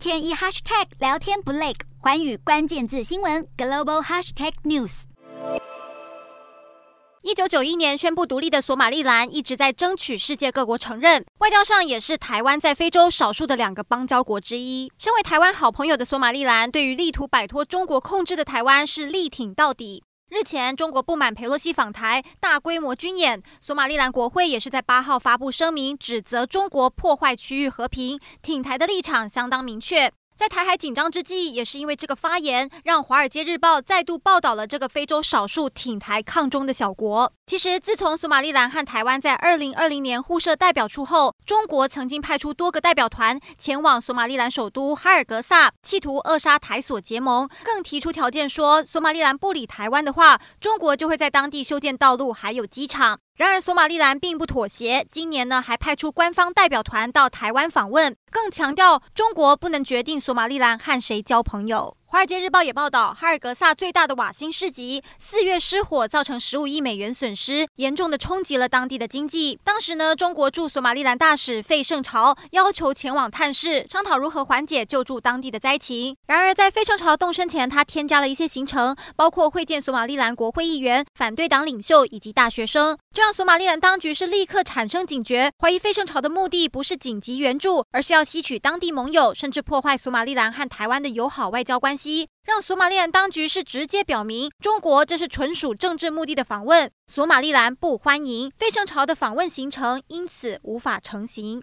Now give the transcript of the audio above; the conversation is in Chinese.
天一 hashtag 聊天不累，寰宇关键字新闻 global hashtag news。一九九一年宣布独立的索马利兰一直在争取世界各国承认，外交上也是台湾在非洲少数的两个邦交国之一。身为台湾好朋友的索马利兰，对于力图摆脱中国控制的台湾是力挺到底。日前，中国不满佩洛西访台，大规模军演，索马里兰国会也是在八号发布声明，指责中国破坏区域和平，挺台的立场相当明确。在台海紧张之际，也是因为这个发言，让《华尔街日报》再度报道了这个非洲少数挺台抗中的小国。其实，自从索马利兰和台湾在二零二零年互设代表处后，中国曾经派出多个代表团前往索马利兰首都哈尔格萨，企图扼杀台索结盟，更提出条件说，索马利兰不理台湾的话，中国就会在当地修建道路还有机场。然而，索马里兰并不妥协，今年呢还派出官方代表团到台湾访问，更强调中国不能决定索马里兰和谁交朋友。《华尔街日报》也报道，哈尔格萨最大的瓦辛市集四月失火，造成十五亿美元损失，严重的冲击了当地的经济。当时呢，中国驻索马利兰大使费胜朝要求前往探视，商讨如何缓解救助当地的灾情。然而，在费胜朝动身前，他添加了一些行程，包括会见索马利兰国会议员、反对党领袖以及大学生，这让索马利兰当局是立刻产生警觉，怀疑费胜朝的目的不是紧急援助，而是要吸取当地盟友，甚至破坏索马利兰和台湾的友好外交关系。让索马利兰当局是直接表明，中国这是纯属政治目的的访问，索马里兰不欢迎，非正朝的访问行程因此无法成行。